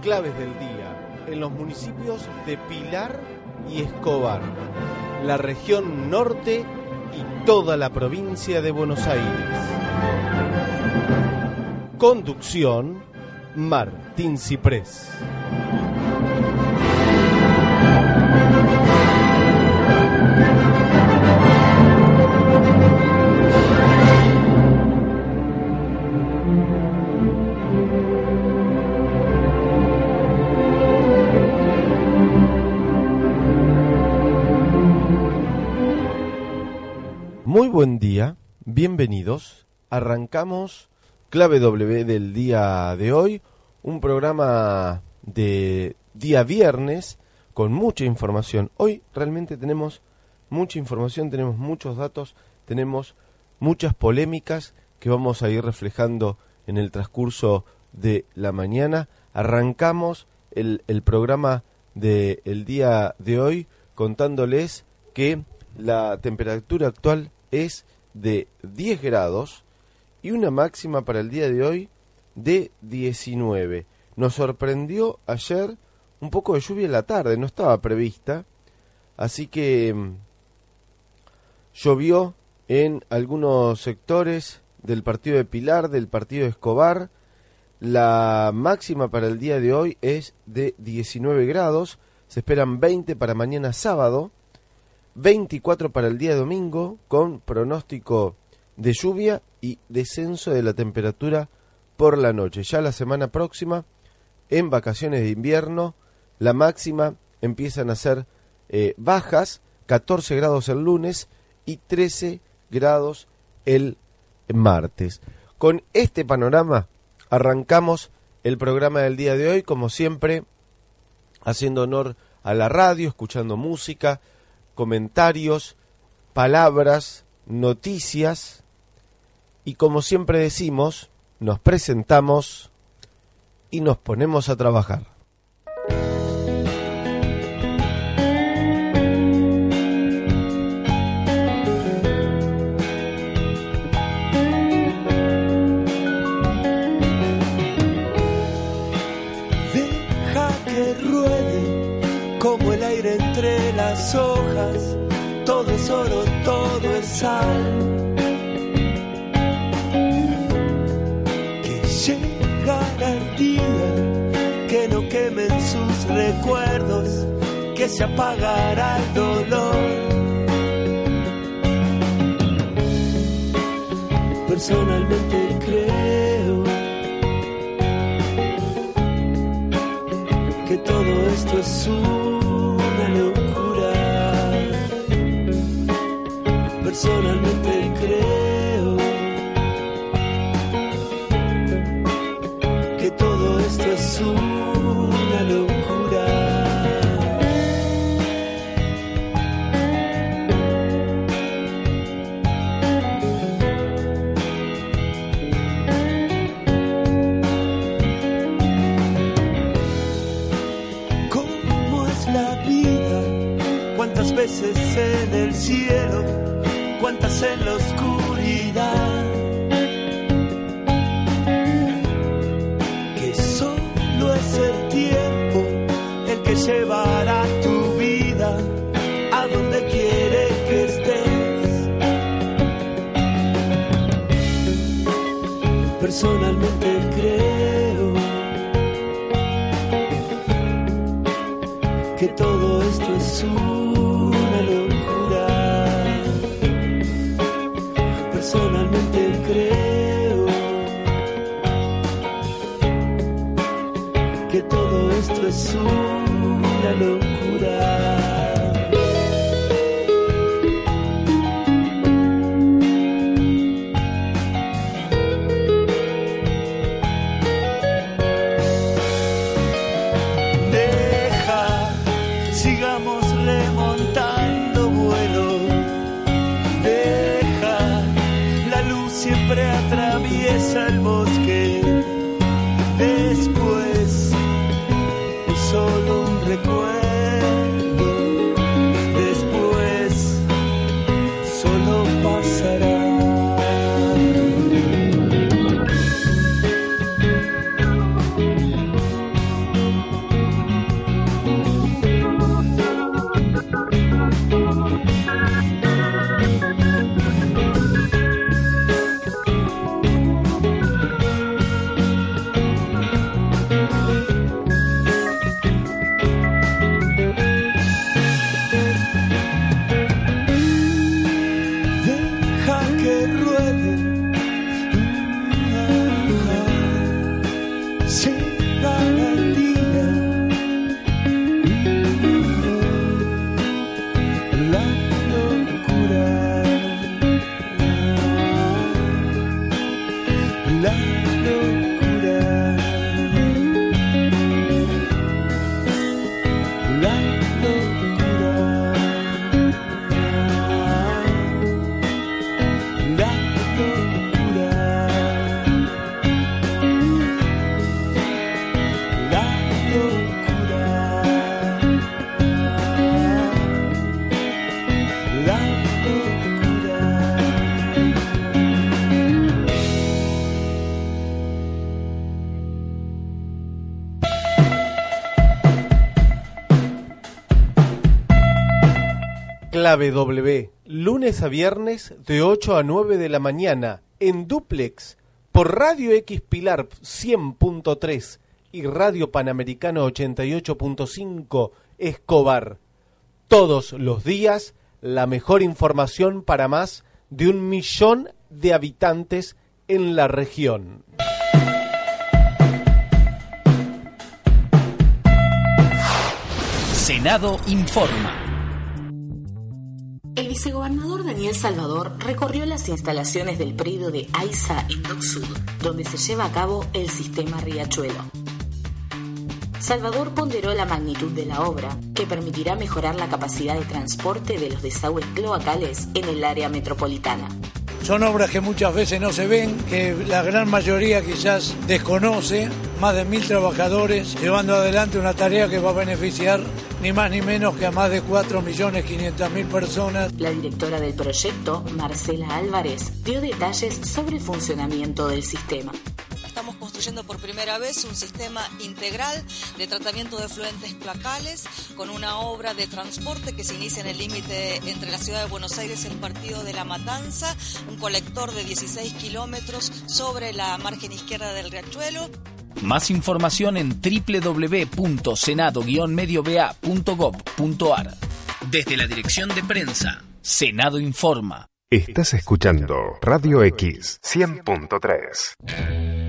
claves del día en los municipios de Pilar y Escobar, la región norte y toda la provincia de Buenos Aires. Conducción Martín Ciprés. Buen día, bienvenidos. Arrancamos Clave W del día de hoy, un programa de día viernes con mucha información. Hoy realmente tenemos mucha información, tenemos muchos datos, tenemos muchas polémicas que vamos a ir reflejando en el transcurso de la mañana. Arrancamos el, programa del día de hoy contándoles que la temperatura actual es de 10 grados y una máxima para el día de hoy de 19. Nos sorprendió ayer un poco de lluvia en la tarde, no estaba prevista, así que mm, llovió en algunos sectores del partido de Pilar, del partido de Escobar. La máxima para el día de hoy es de 19 grados, se esperan 20 para mañana sábado. 24 para el día domingo con pronóstico de lluvia y descenso de la temperatura por la noche. Ya la semana próxima, en vacaciones de invierno, la máxima empiezan a ser eh, bajas, 14 grados el lunes y 13 grados el martes. Con este panorama arrancamos el programa del día de hoy, como siempre, haciendo honor a la radio, escuchando música, comentarios, palabras, noticias y como siempre decimos, nos presentamos y nos ponemos a trabajar. Recuerdos, que se apagará el dolor. Personalmente creo que todo esto es una locura. Personalmente creo en la oscuridad? Clave W, lunes a viernes de 8 a 9 de la mañana, en duplex, por Radio X Pilar 100.3 y Radio Panamericano 88.5 Escobar. Todos los días, la mejor información para más de un millón de habitantes en la región. Senado informa. El vicegobernador Daniel Salvador recorrió las instalaciones del predio de AISA en Sud, donde se lleva a cabo el sistema Riachuelo. Salvador ponderó la magnitud de la obra, que permitirá mejorar la capacidad de transporte de los desagües cloacales en el área metropolitana. Son obras que muchas veces no se ven, que la gran mayoría quizás desconoce, más de mil trabajadores llevando adelante una tarea que va a beneficiar ni más ni menos que a más de 4.500.000 personas. La directora del proyecto, Marcela Álvarez, dio detalles sobre el funcionamiento del sistema. Estamos construyendo por primera vez un sistema integral de tratamiento de fluentes placales con una obra de transporte que se inicia en el límite entre la ciudad de Buenos Aires y el partido de La Matanza, un colector de 16 kilómetros sobre la margen izquierda del riachuelo. Más información en www.senado-medioba.gov.ar. Desde la dirección de prensa, Senado Informa. Estás escuchando Radio X 100.3.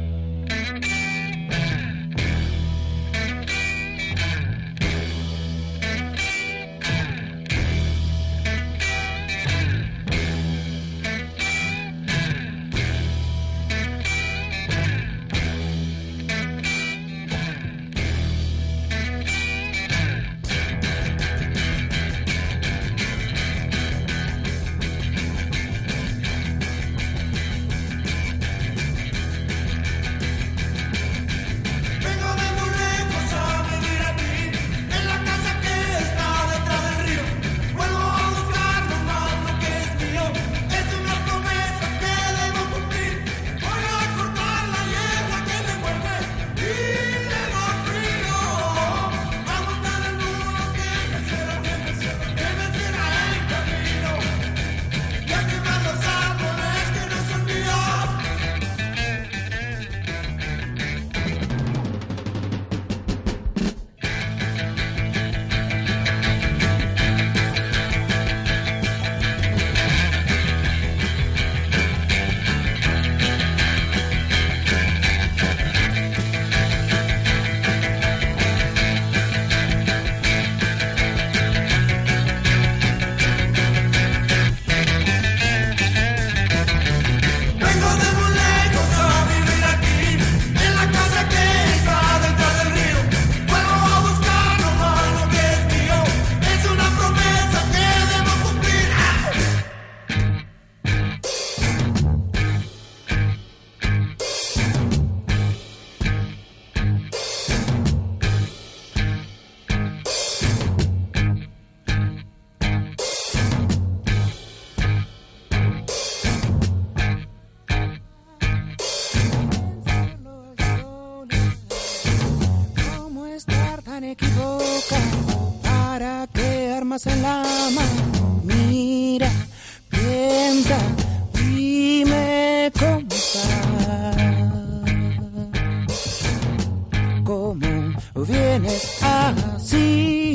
vienes así?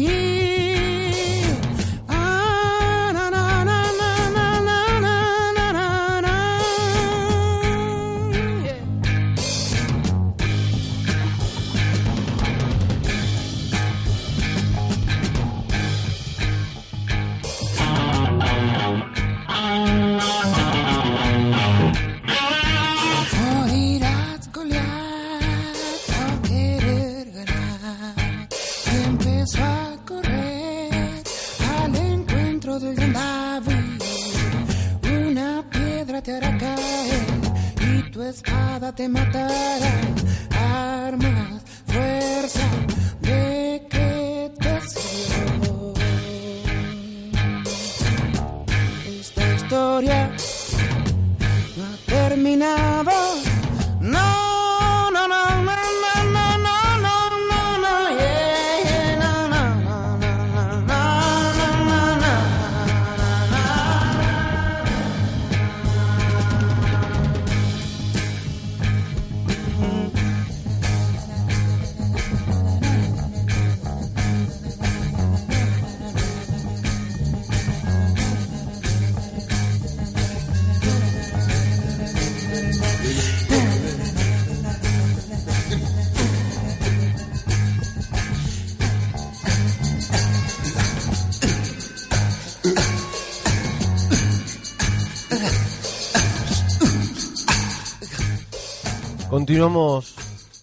Continuamos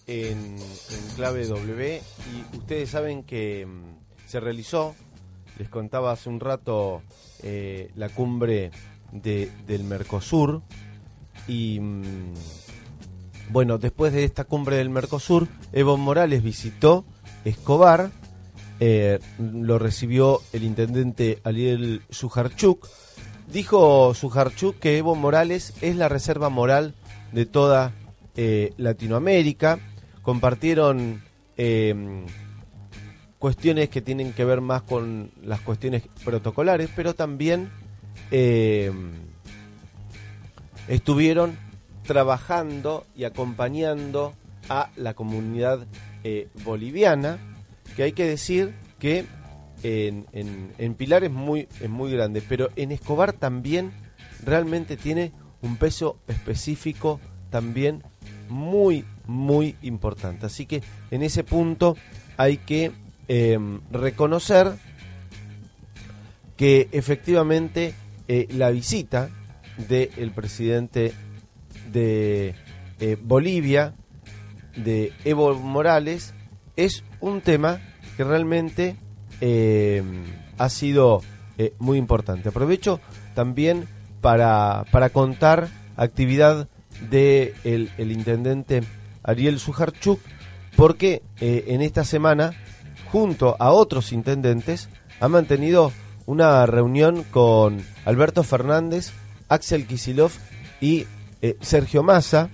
en, clave W y ustedes saben que mm, se realizó, les contaba hace un rato, eh, la cumbre de- del Mercosur y mm, bueno, después de esta cumbre del Mercosur, Evo Morales visitó Escobar, eh, lo recibió el intendente Ariel Sujarchuk. Dijo Sujarchuk que Evo Morales es la reserva moral de toda eh, Latinoamérica. Compartieron eh, cuestiones que tienen que ver más con las cuestiones protocolares, pero también eh, estuvieron trabajando y acompañando a la comunidad boliviana, que hay que decir que en, en- Pilar es muy, es muy grande, pero en Escobar también realmente tiene un peso específico también muy, muy importante. Así que en ese punto hay que eh, reconocer que efectivamente eh, la visita del presidente de eh, Bolivia, de Evo Morales, es un tema que realmente eh, ha sido eh, muy importante. Aprovecho también para, para contar actividad de el, intendente Ariel Sujarchuk, porque eh, en esta semana, junto a otros intendentes, ha mantenido una reunión con Alberto Fernández, Axel Kisilov y Sergio Massa,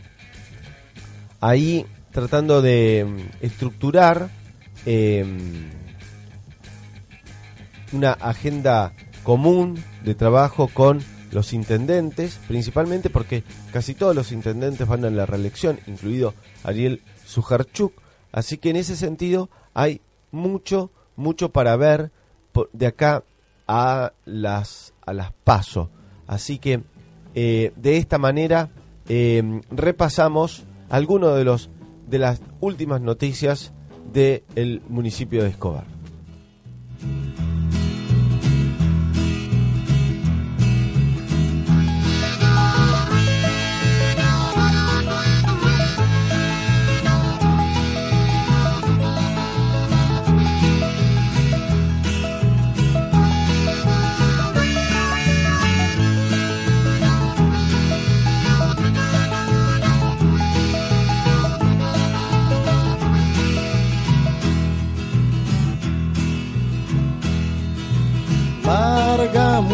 ahí tratando de mm, estructurar eh, una agenda común de trabajo con los intendentes, principalmente porque casi todos los intendentes van a la reelección, incluido Ariel Sujarchuk, así que en ese sentido hay mucho, mucho para ver de acá a las, a las paso. Así que eh, de esta manera eh, repasamos algunos de los de las últimas noticias del municipio de Escobar.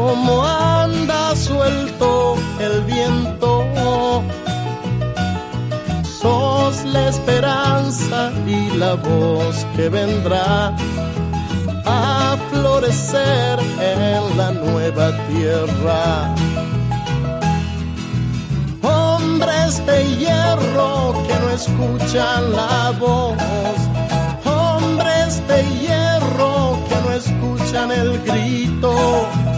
como anda suelto el viento. Sos la esperanza y la voz que vendrá a florecer en la nueva tierra. Hombres de hierro que no escuchan la voz, hombres de hierro que no escuchan el grito,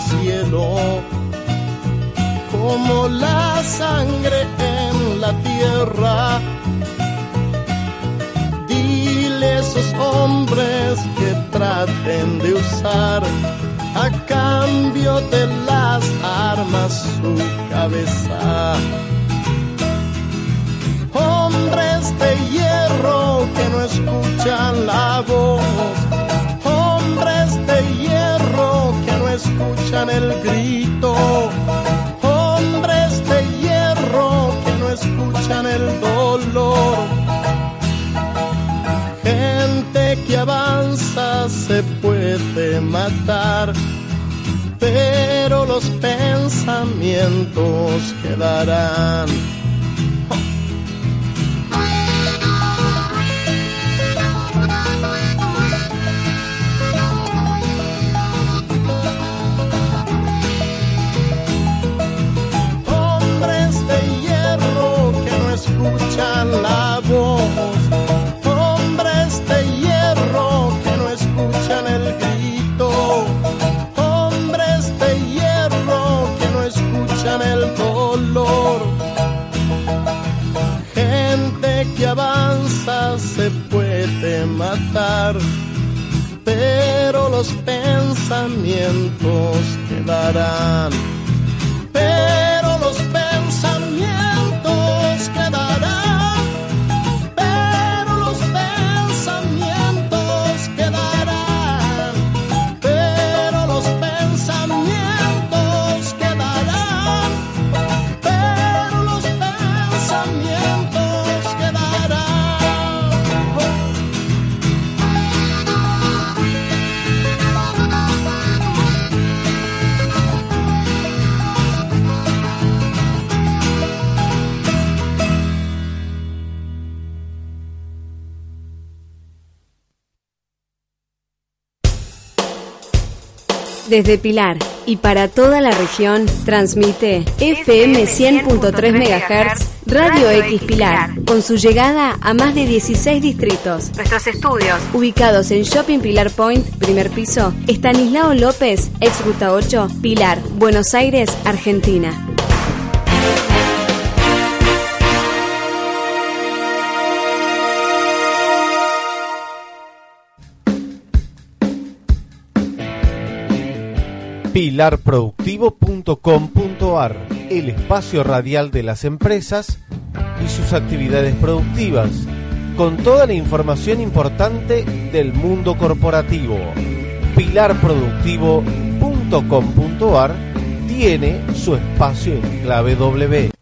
Cielo, como la sangre en la tierra. Dile a esos hombres que traten de usar a cambio de las armas su cabeza. Hombres de hierro que no escuchan la voz matar, pero los pensamientos quedarán. Pensamientos quedarán Desde Pilar y para toda la región, transmite FM 100.3 MHz Radio X Pilar, con su llegada a más de 16 distritos. Nuestros estudios, ubicados en Shopping Pilar Point, primer piso, Estanislao López, ex Ruta 8, Pilar, Buenos Aires, Argentina. pilarproductivo.com.ar, el espacio radial de las empresas y sus actividades productivas, con toda la información importante del mundo corporativo. pilarproductivo.com.ar tiene su espacio en clave W.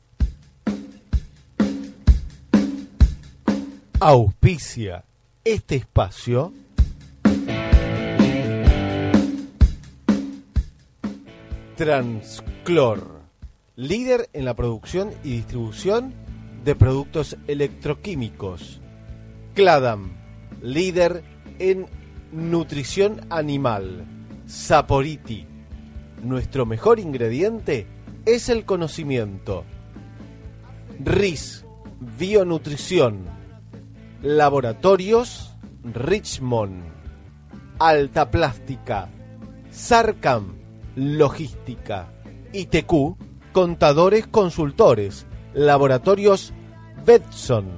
Auspicia este espacio. Transclor, líder en la producción y distribución de productos electroquímicos. Cladam, líder en nutrición animal. Saporiti, nuestro mejor ingrediente es el conocimiento. RIS, Bionutrición. Laboratorios Richmond. Alta Plástica. Sarcam, Logística. ITQ, Contadores Consultores. Laboratorios Betson.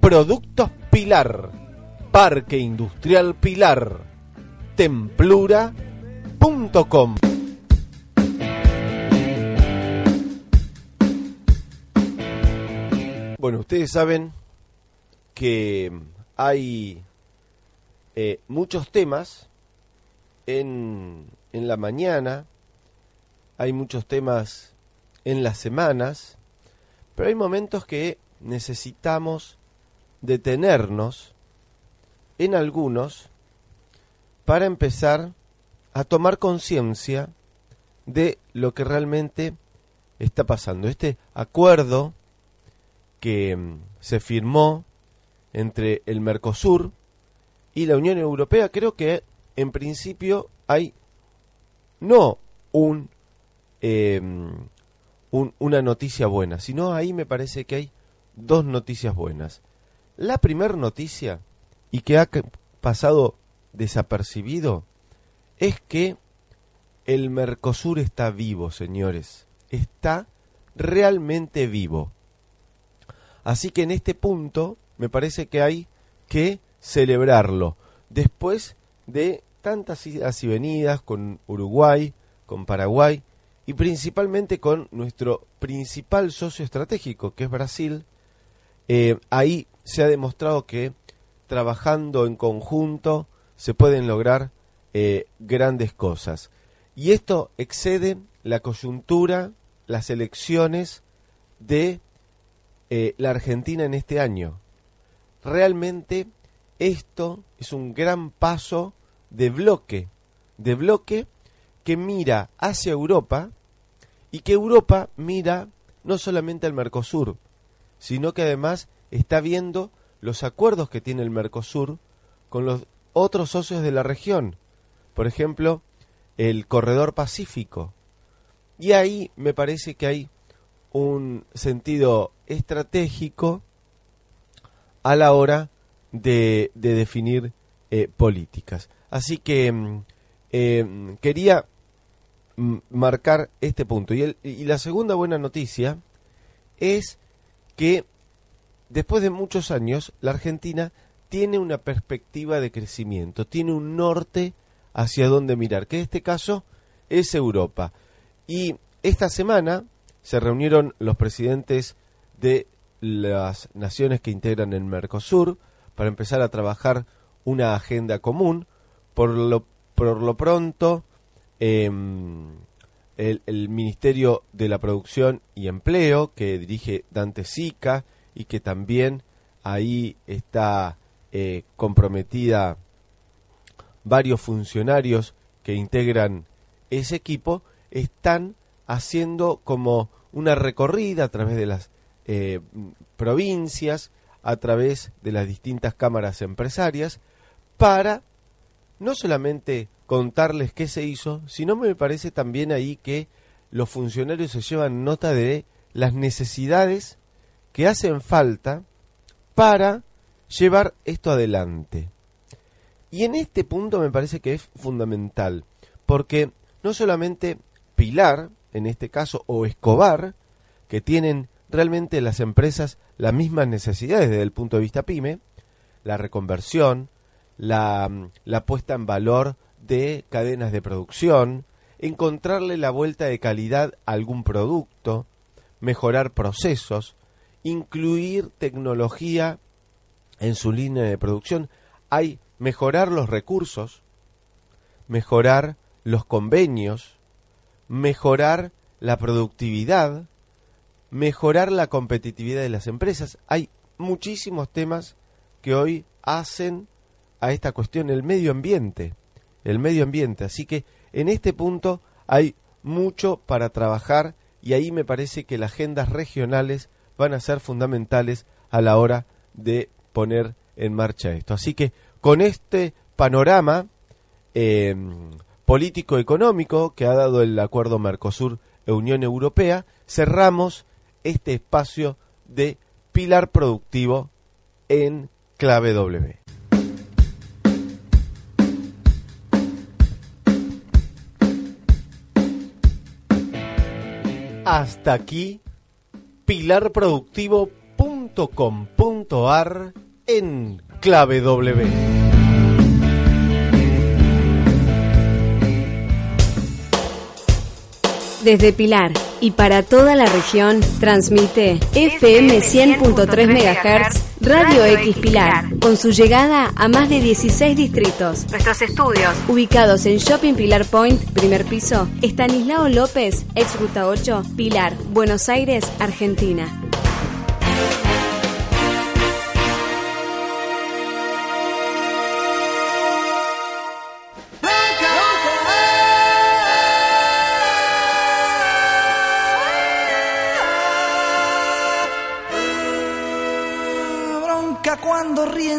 Productos Pilar. Parque Industrial Pilar. Templura.com. Bueno, ustedes saben que hay eh, muchos temas en, en la mañana, hay muchos temas en las semanas, pero hay momentos que necesitamos detenernos en algunos para empezar a tomar conciencia de lo que realmente está pasando. Este acuerdo que mm, se firmó entre el Mercosur y la Unión Europea, creo que en principio hay no un, un, una noticia buena, sino ahí me parece que hay dos noticias buenas. La primera noticia, y que ha pasado desapercibido, es que el Mercosur está vivo, señores. Está realmente vivo. Así que en este punto me parece que hay que celebrarlo. Después de tantas idas y venidas con Uruguay, con Paraguay y principalmente con nuestro principal socio estratégico, que es Brasil, eh, ahí se ha demostrado que trabajando en conjunto se pueden lograr eh, grandes cosas. Y esto excede la coyuntura, las elecciones de eh, la Argentina en este año. Realmente esto es un gran paso de bloque, de bloque que mira hacia Europa y que Europa mira no solamente al Mercosur, sino que además está viendo los acuerdos que tiene el Mercosur con los otros socios de la región, por ejemplo, el Corredor Pacífico. Y ahí me parece que hay un sentido estratégico a la hora de, de definir eh, políticas. Así que mm, eh, quería marcar este punto. Y, el, y la segunda buena noticia es que después de muchos años la Argentina tiene una perspectiva de crecimiento, tiene un norte hacia donde mirar, que en este caso es Europa. Y esta semana se reunieron los presidentes de las naciones que integran el Mercosur para empezar a trabajar una agenda común. Por lo, por lo pronto, el, el, Ministerio de la Producción y Empleo, que dirige Dante Sica y que también ahí está eh, comprometida varios funcionarios que integran ese equipo, están haciendo como una recorrida a través de las eh, provincias, a través de las distintas cámaras empresarias, para no solamente contarles qué se hizo, sino me parece también ahí que los funcionarios se llevan nota de las necesidades que hacen falta para llevar esto adelante. Y en este punto me parece que es fundamental, porque no solamente Pilar, en este caso, o Escobar, que tienen realmente las empresas las mismas necesidades desde el punto de vista pyme, la reconversión, la, la puesta en valor de cadenas de producción, encontrarle la vuelta de calidad a algún producto, mejorar procesos, incluir tecnología en su línea de producción, hay mejorar los recursos, mejorar los convenios, mejorar la productividad, mejorar la competitividad de las empresas. Hay muchísimos temas que hoy hacen a esta cuestión el medio ambiente, el medio ambiente. Así que en este punto hay mucho para trabajar y ahí me parece que las agendas regionales van a ser fundamentales a la hora de poner en marcha esto. Así que con este panorama eh, político-económico que ha dado el acuerdo Mercosur-Unión Europea, cerramos este espacio de pilar productivo en clave W. Hasta aquí pilarproductivo.com.ar en clave W. Desde Pilar y para toda la región, transmite FM 100.3 MHz Radio X Pilar, con su llegada a más de 16 distritos. Nuestros estudios, ubicados en Shopping Pilar Point, primer piso, Estanislao López, ex Ruta 8, Pilar, Buenos Aires, Argentina.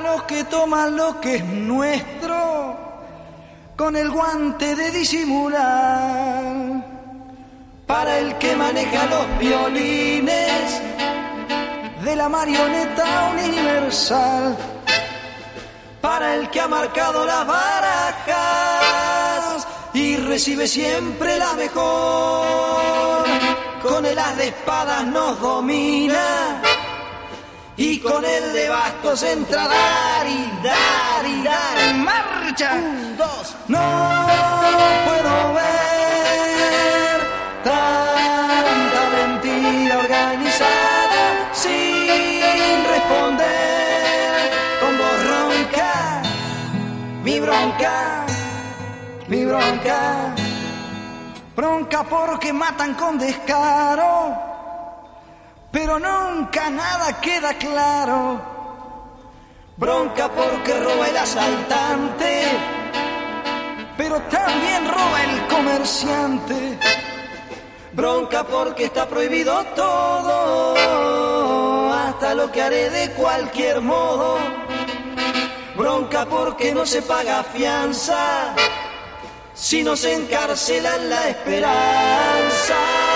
los que toman lo que es nuestro con el guante de disimular. Para el que maneja los violines de la marioneta universal. Para el que ha marcado las barajas y recibe siempre la mejor. Con el as de espadas nos domina y con el de bastos entra dar y dar y dar en marcha. Un, dos, no puedo ver tanta mentira organizada sin responder con voz ronca, mi bronca, mi bronca. Bronca porque matan con descaro, pero nunca nada queda claro. Bronca porque roba el asaltante, pero también roba el comerciante. Bronca porque está prohibido todo, hasta lo que haré de cualquier modo. Bronca porque no se paga fianza si nos encarcelan la esperanza.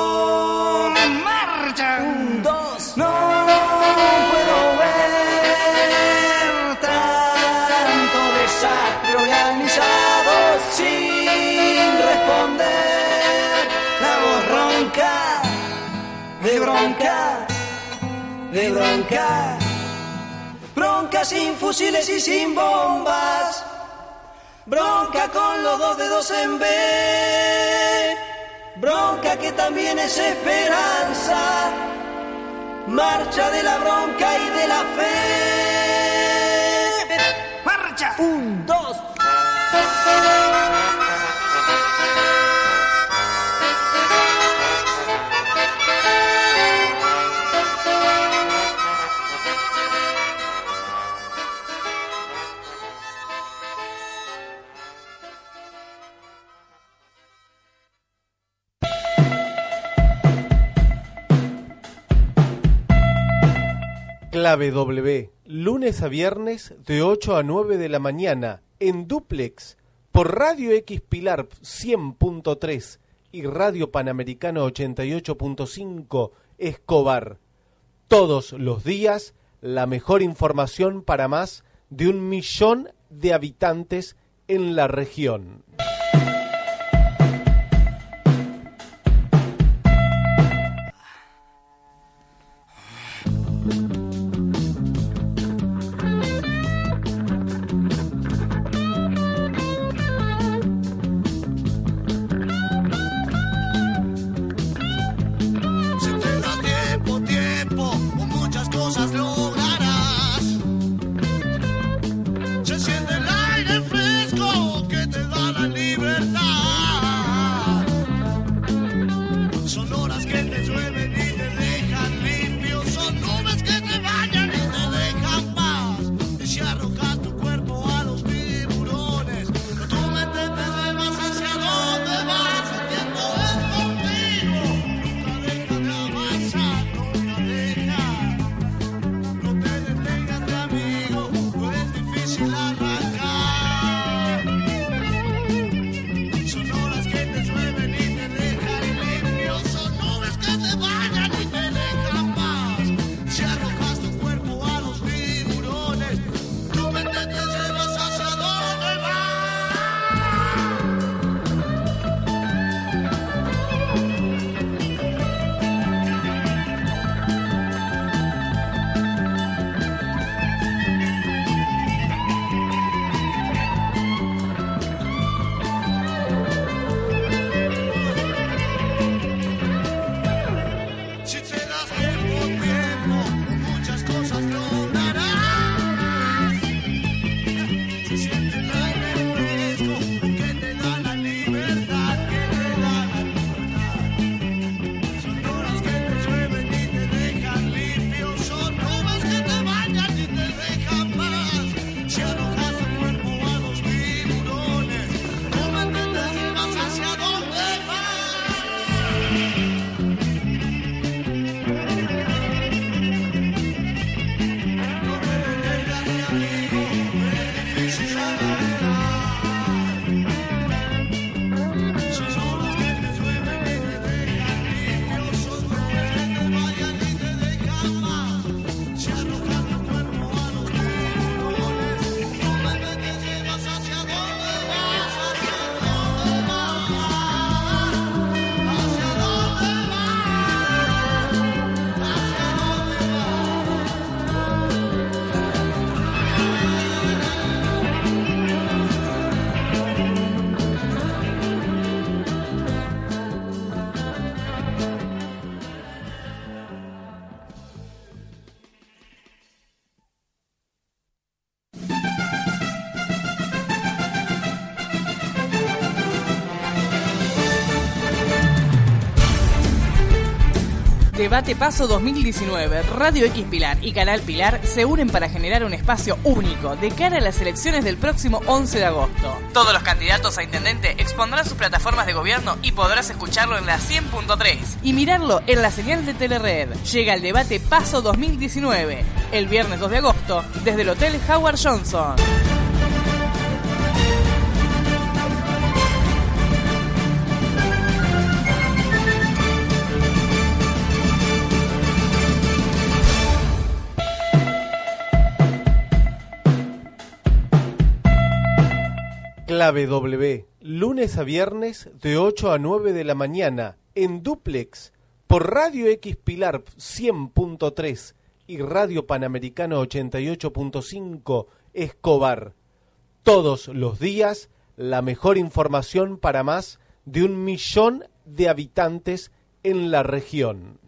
Bronca, de bronca. Bronca sin fusiles y sin bombas. Bronca con los dos dedos en B. Bronca que también es esperanza. Marcha de la bronca y de la fe. Marcha. Un, dos. Clave W, lunes a viernes de 8 a 9 de la mañana en duplex por Radio X Pilar 100.3 y Radio Panamericano 88.5 Escobar. Todos los días la mejor información para más de un millón de habitantes en la región. Debate Paso 2019, Radio X Pilar y Canal Pilar se unen para generar un espacio único de cara a las elecciones del próximo 11 de agosto. Todos los candidatos a intendente expondrán sus plataformas de gobierno y podrás escucharlo en la 100.3 y mirarlo en la señal de Telered. Llega el Debate Paso 2019, el viernes 2 de agosto, desde el Hotel Howard Johnson. Clave W, lunes a viernes de 8 a 9 de la mañana en duplex por Radio X Pilar 100.3 y Radio Panamericano 88.5 Escobar. Todos los días la mejor información para más de un millón de habitantes en la región.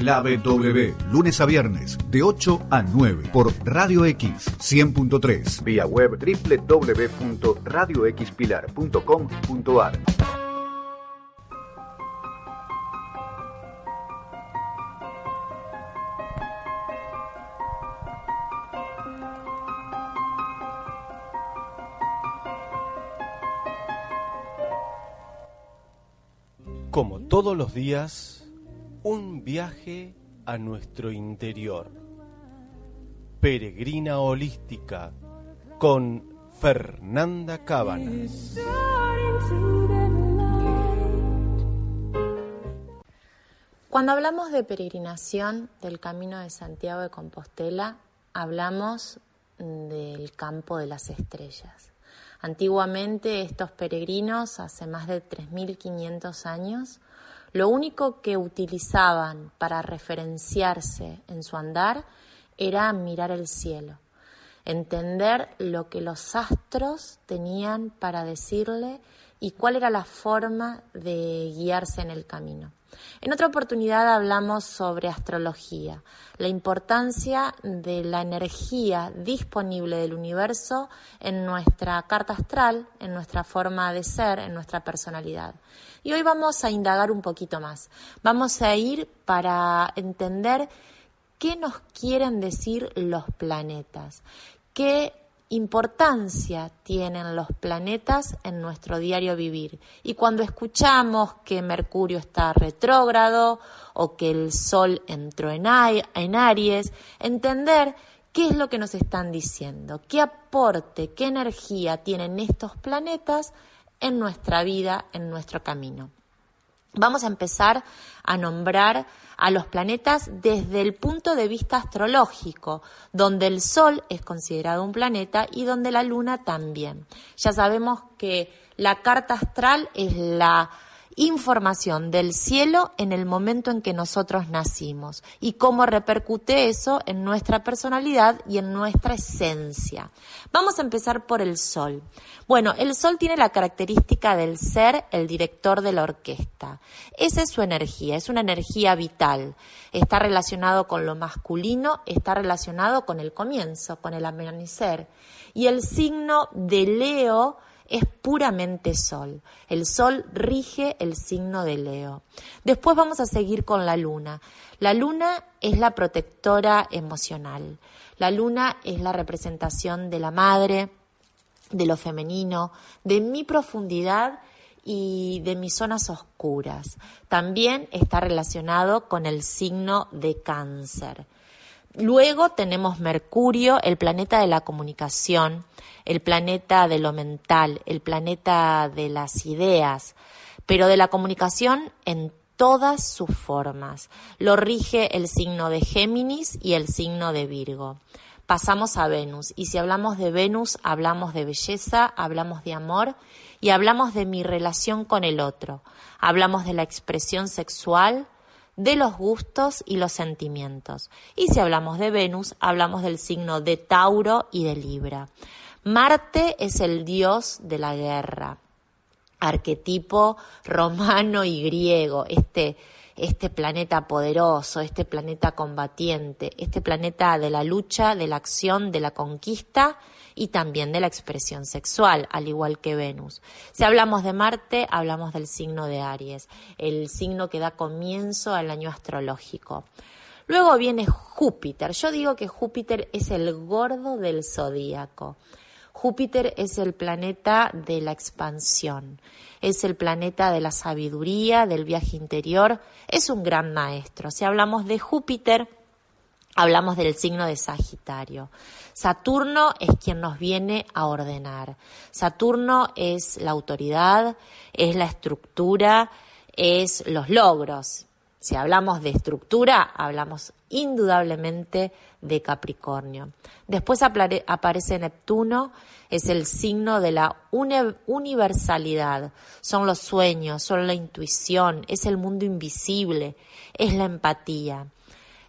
Clave W, lunes a viernes, de 8 a 9, por Radio X 100.3. Vía web www.radioxpilar.com.ar. Como todos los días, un viaje a nuestro interior. Peregrina Holística con Fernanda Cábanas. Cuando hablamos de peregrinación del Camino de Santiago de Compostela, hablamos del campo de las estrellas. Antiguamente estos peregrinos, hace más de 3.500 años, lo único que utilizaban para referenciarse en su andar era mirar el cielo, entender lo que los astros tenían para decirle y cuál era la forma de guiarse en el camino. En otra oportunidad hablamos sobre astrología, la importancia de la energía disponible del universo en nuestra carta astral, en nuestra forma de ser, en nuestra personalidad. Y hoy vamos a indagar un poquito más. Vamos a ir para entender qué nos quieren decir los planetas, qué importancia tienen los planetas en nuestro diario vivir. Y cuando escuchamos que Mercurio está retrógrado o que el Sol entró en, Aries, entender qué es lo que nos están diciendo, qué aporte, qué energía tienen estos planetas en nuestra vida, en nuestro camino. Vamos a empezar a nombrar a los planetas desde el punto de vista astrológico, donde el Sol es considerado un planeta y donde la Luna también. Ya sabemos que la carta astral es la información del cielo en el momento en que nosotros nacimos y cómo repercute eso en nuestra personalidad y en nuestra esencia. Vamos a empezar por el sol. Bueno, el sol tiene la característica del ser el director de la orquesta. Esa es su energía, es una energía vital. Está relacionado con lo masculino, está relacionado con el comienzo, con el amanecer. Y el signo de Leo es puramente sol. El sol rige el signo de Leo. Después vamos a seguir con la luna. La luna es la protectora emocional. La luna es la representación de la madre, de lo femenino, de mi profundidad y de mis zonas oscuras. También está relacionado con el signo de cáncer. Luego tenemos Mercurio, el planeta de la comunicación, el planeta de lo mental, el planeta de las ideas, pero de la comunicación en todas sus formas. Lo rige el signo de Géminis y el signo de Virgo. Pasamos a Venus y si hablamos de Venus hablamos de belleza, hablamos de amor y hablamos de mi relación con el otro. Hablamos de la expresión sexual, de los gustos y los sentimientos. Y si hablamos de Venus, hablamos del signo de Tauro y de Libra. Marte es el dios de la guerra, arquetipo romano y griego, este, este planeta poderoso, este planeta combatiente, este planeta de la lucha, de la acción, de la conquista y también de la expresión sexual, al igual que Venus. Si hablamos de Marte, hablamos del signo de Aries, el signo que da comienzo al año astrológico. Luego viene Júpiter. Yo digo que Júpiter es el gordo del zodíaco. Júpiter es el planeta de la expansión, es el planeta de la sabiduría, del viaje interior, es un gran maestro. Si hablamos de Júpiter, hablamos del signo de Sagitario. Saturno es quien nos viene a ordenar. Saturno es la autoridad, es la estructura, es los logros. Si hablamos de estructura, hablamos indudablemente de Capricornio. Después aparece Neptuno, es el signo de la universalidad. Son los sueños, son la intuición, es el mundo invisible, es la empatía.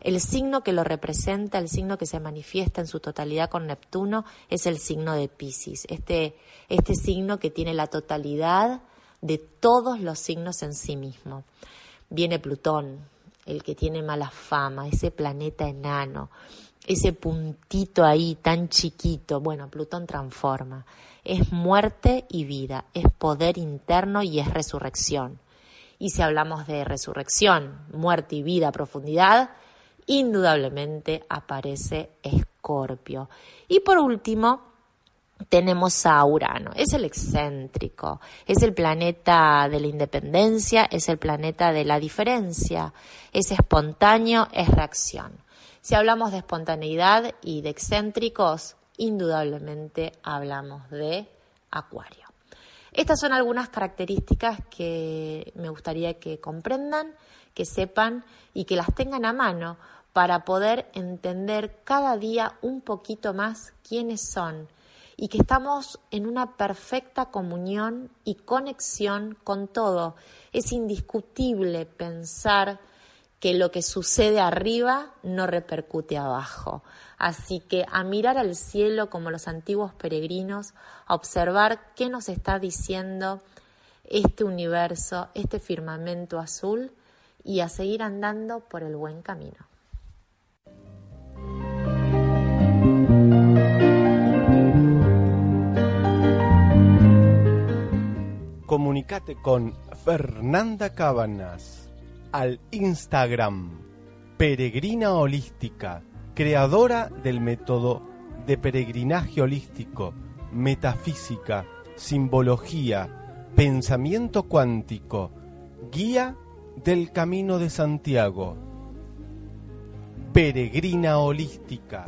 El signo que lo representa, el signo que se manifiesta en su totalidad con Neptuno, es el signo de Pisces. Este, este signo que tiene la totalidad de todos los signos en sí mismo. Viene Plutón, el que tiene mala fama, ese planeta enano, ese puntito ahí tan chiquito. Bueno, Plutón transforma. Es muerte y vida, es poder interno y es resurrección. Y si hablamos de resurrección, muerte y vida, profundidad, indudablemente aparece Escorpio. Y por último, tenemos a Urano, es el excéntrico, es el planeta de la independencia, es el planeta de la diferencia, es espontáneo, es reacción. Si hablamos de espontaneidad y de excéntricos, indudablemente hablamos de Acuario. Estas son algunas características que me gustaría que comprendan, que sepan y que las tengan a mano para poder entender cada día un poquito más quiénes son y que estamos en una perfecta comunión y conexión con todo. Es indiscutible pensar que lo que sucede arriba no repercute abajo. Así que a mirar al cielo como los antiguos peregrinos, a observar qué nos está diciendo este universo, este firmamento azul y a seguir andando por el buen camino. Comunicate con Fernanda Cabanas al Instagram Peregrina Holística, creadora del método de peregrinaje holístico, metafísica, simbología, pensamiento cuántico, guía del Camino de Santiago. Peregrina Holística.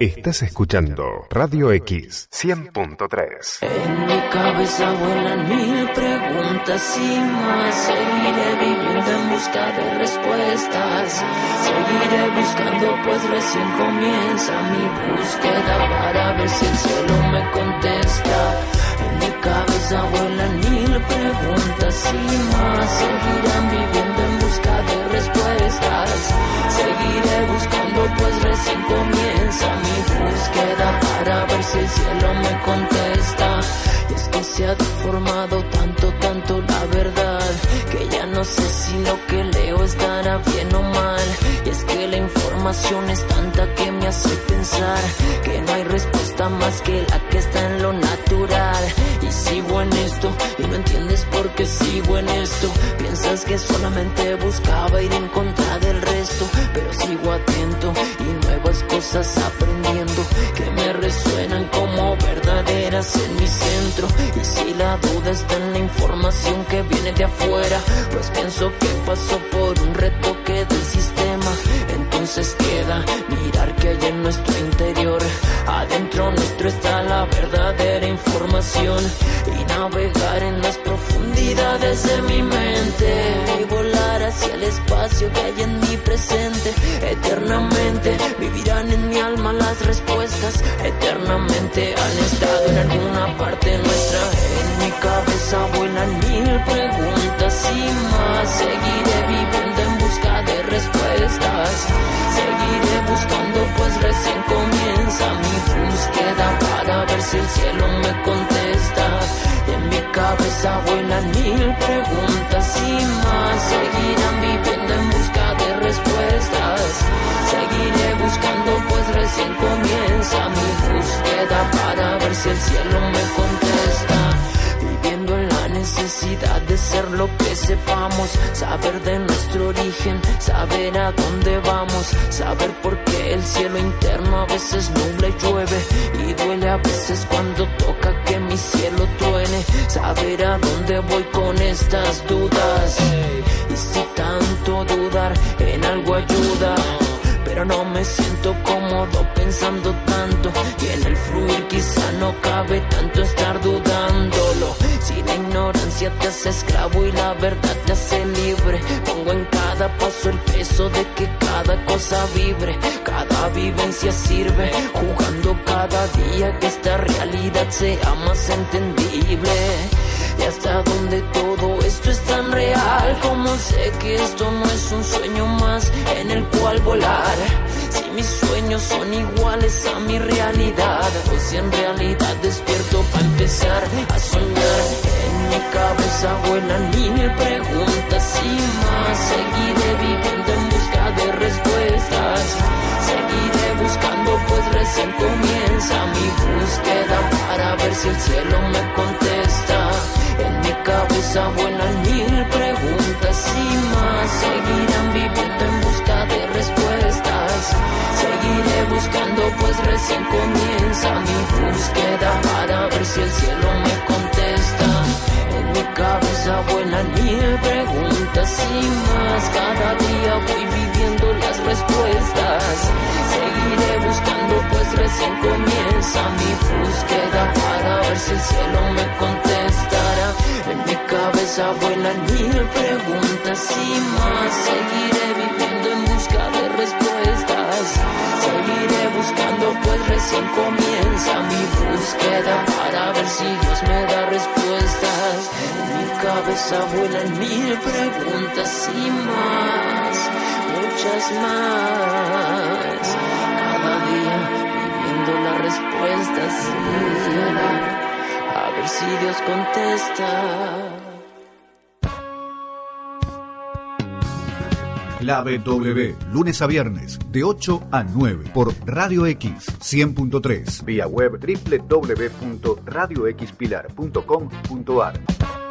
Estás escuchando Radio X 100.3. En mi cabeza vuelan mil preguntas y más. Seguiré viviendo en busca de respuestas. Seguiré buscando, pues recién comienza mi búsqueda para ver si el cielo me contesta. En mi cabeza vuelan mil preguntas y más. Seguirán viviendo en busca de respuestas. Seguiré buscando, pues recién comienza mi búsqueda para ver si el cielo me contesta. Y es que se ha deformado la verdad, no sé si lo que leo estará bien o mal. Y es que la información es tanta que me hace pensar que no hay respuesta más que la que está en lo natural. Y sigo en esto y no entiendes por qué sigo en esto. Piensas que solamente buscaba ir en contra del resto, pero sigo atento y nuevas cosas aprendiendo que me resuenan como verdaderas en mi centro. Y si la duda está en la información que viene de afuera, pues pienso que pasó por un retoque del sistema. Entonces queda mirar que hay en nuestro interior. Adentro nuestro está la verdadera información y navegar en las profundidades de mi mente y volar hacia el espacio que hay en mi presente. Eternamente vivirán en mi alma las respuestas. Eternamente han estado en alguna parte recién comienza mi búsqueda para ver si el cielo me contesta. En mi cabeza vuelan mil preguntas y más. Seguirán viviendo en busca de respuestas. Seguiré buscando pues recién comienza mi búsqueda para ver si el cielo me contesta. Necesidad de ser lo que sepamos, saber de nuestro origen, saber a dónde vamos, saber por qué el cielo interno a veces nubla y llueve y duele a veces cuando toca que mi cielo truene, saber a dónde voy con estas dudas y si tanto dudar en algo ayuda. Pero no me siento cómodo pensando tanto y en el fluir quizá no cabe tanto estar dudándolo. Si la ignorancia te hace esclavo y la verdad te hace libre, pongo en cada paso el peso de que cada cosa vibre, cada vivencia sirve, jugando cada día que esta realidad sea más entendible. Y hasta donde todo esto es tan real, como sé que esto no es un sueño más en el cual volar. Si mis sueños son iguales a mi realidad, o si en realidad despierto para empezar a soñar. En mi cabeza vuelan mil preguntas y más. Seguiré viviendo en busca de respuestas. Seguiré buscando, pues recién comienza mi búsqueda para ver si el cielo me contesta. En mi cabeza vuelan mil preguntas y más. Seguirán viviendo en busca de respuestas. Seguiré buscando, pues recién comienza mi búsqueda para ver si el cielo me contesta. En mi cabeza vuelan mil preguntas y más. Cada día voy viviendo las respuestas. Seguiré buscando, pues recién comienza mi búsqueda para ver si el cielo me contestará. En mi cabeza vuelan mil preguntas y más. Seguiré viviendo en busca de respuestas. Seguiré buscando, pues recién comienza mi búsqueda para ver si Dios me da respuestas. En mi cabeza vuelan mil preguntas y más, muchas más. Cada día buscando la respuesta sin A ver si Dios contesta. Clave W, lunes a viernes, de 8 a 9, por Radio X 100.3. Vía web www.radioxpilar.com.ar.